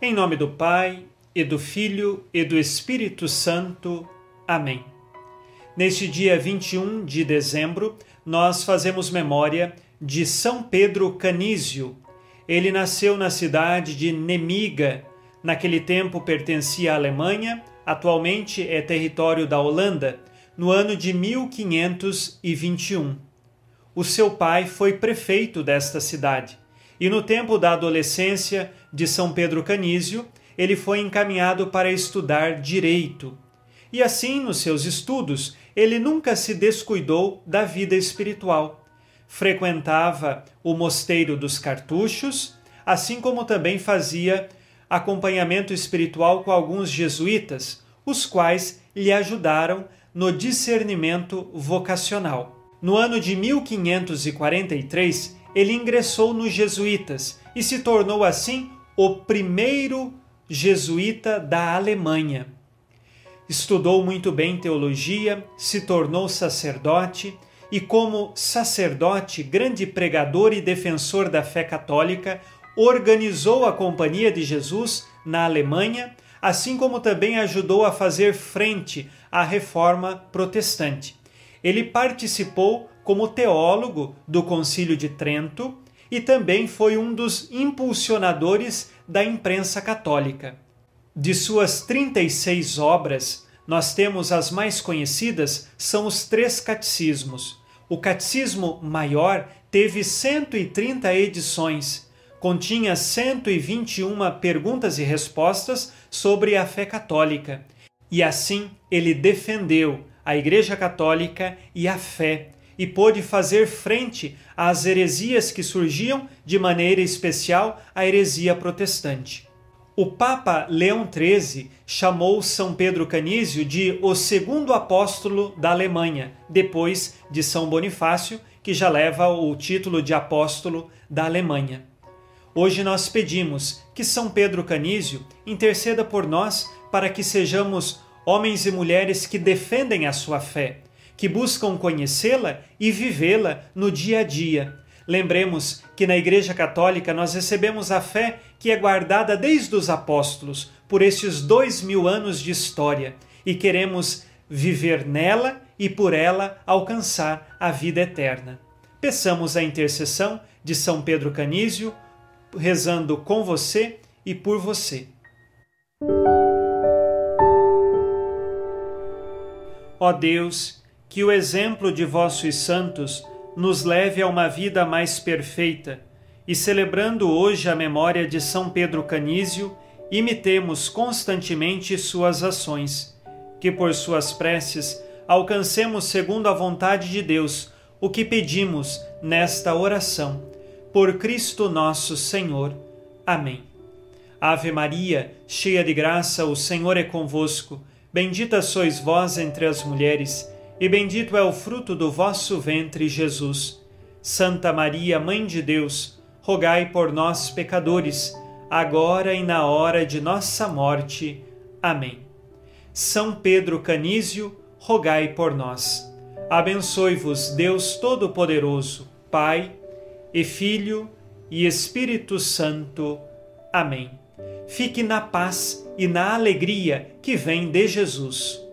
Em nome do Pai, e do Filho, e do Espírito Santo. Amém. Neste dia 21 de dezembro, nós fazemos memória de São Pedro Canísio. Ele nasceu na cidade de Nemiga. Naquele tempo pertencia à Alemanha, atualmente é território da Holanda, no ano de 1521. O seu pai foi prefeito desta cidade e no tempo da adolescência de São Pedro Canísio, ele foi encaminhado para estudar direito. E assim, nos seus estudos, ele nunca se descuidou da vida espiritual. Frequentava o mosteiro dos cartuchos, assim como também fazia acompanhamento espiritual com alguns jesuítas, os quais lhe ajudaram no discernimento vocacional. No ano de 1543, ele ingressou nos jesuítas e se tornou assim o primeiro jesuíta da Alemanha. Estudou muito bem teologia, se tornou sacerdote e, como sacerdote, grande pregador e defensor da fé católica, organizou a Companhia de Jesus na Alemanha, assim como também ajudou a fazer frente à reforma protestante. Ele participou como teólogo do Concílio de Trento e também foi um dos impulsionadores da imprensa católica. De suas 36 obras, nós temos as mais conhecidas são os três catecismos. O Catecismo Maior teve 130 edições, continha 121 perguntas e respostas sobre a fé católica. E assim ele defendeu a Igreja Católica e a fé e pôde fazer frente às heresias que surgiam, de maneira especial a heresia protestante. O Papa Leão XIII chamou São Pedro Canísio de o segundo apóstolo da Alemanha, depois de São Bonifácio, que já leva o título de apóstolo da Alemanha. Hoje nós pedimos que São Pedro Canísio interceda por nós para que sejamos homens e mulheres que defendem a sua fé, que buscam conhecê-la e vivê-la no dia a dia. Lembremos que na Igreja Católica nós recebemos a fé que é guardada desde os apóstolos, por estes dois mil anos de história, e queremos viver nela e por ela alcançar a vida eterna. Peçamos a intercessão de São Pedro Canísio, rezando com você e por você. Ó Deus, que o exemplo de vossos santos nos leve a uma vida mais perfeita e, celebrando hoje a memória de São Pedro Canísio, imitemos constantemente suas ações, que por suas preces alcancemos segundo a vontade de Deus o que pedimos nesta oração. Por Cristo nosso Senhor. Amém. Ave Maria, cheia de graça, o Senhor é convosco. Bendita sois vós entre as mulheres e bendito é o fruto do vosso ventre, Jesus. Santa Maria, Mãe de Deus, rogai por nós, pecadores, agora e na hora de nossa morte. Amém. São Pedro Canísio, rogai por nós. Abençoe-vos, Deus Todo-Poderoso, Pai e Filho e Espírito Santo. Amém. Fique na paz e na alegria que vem de Jesus.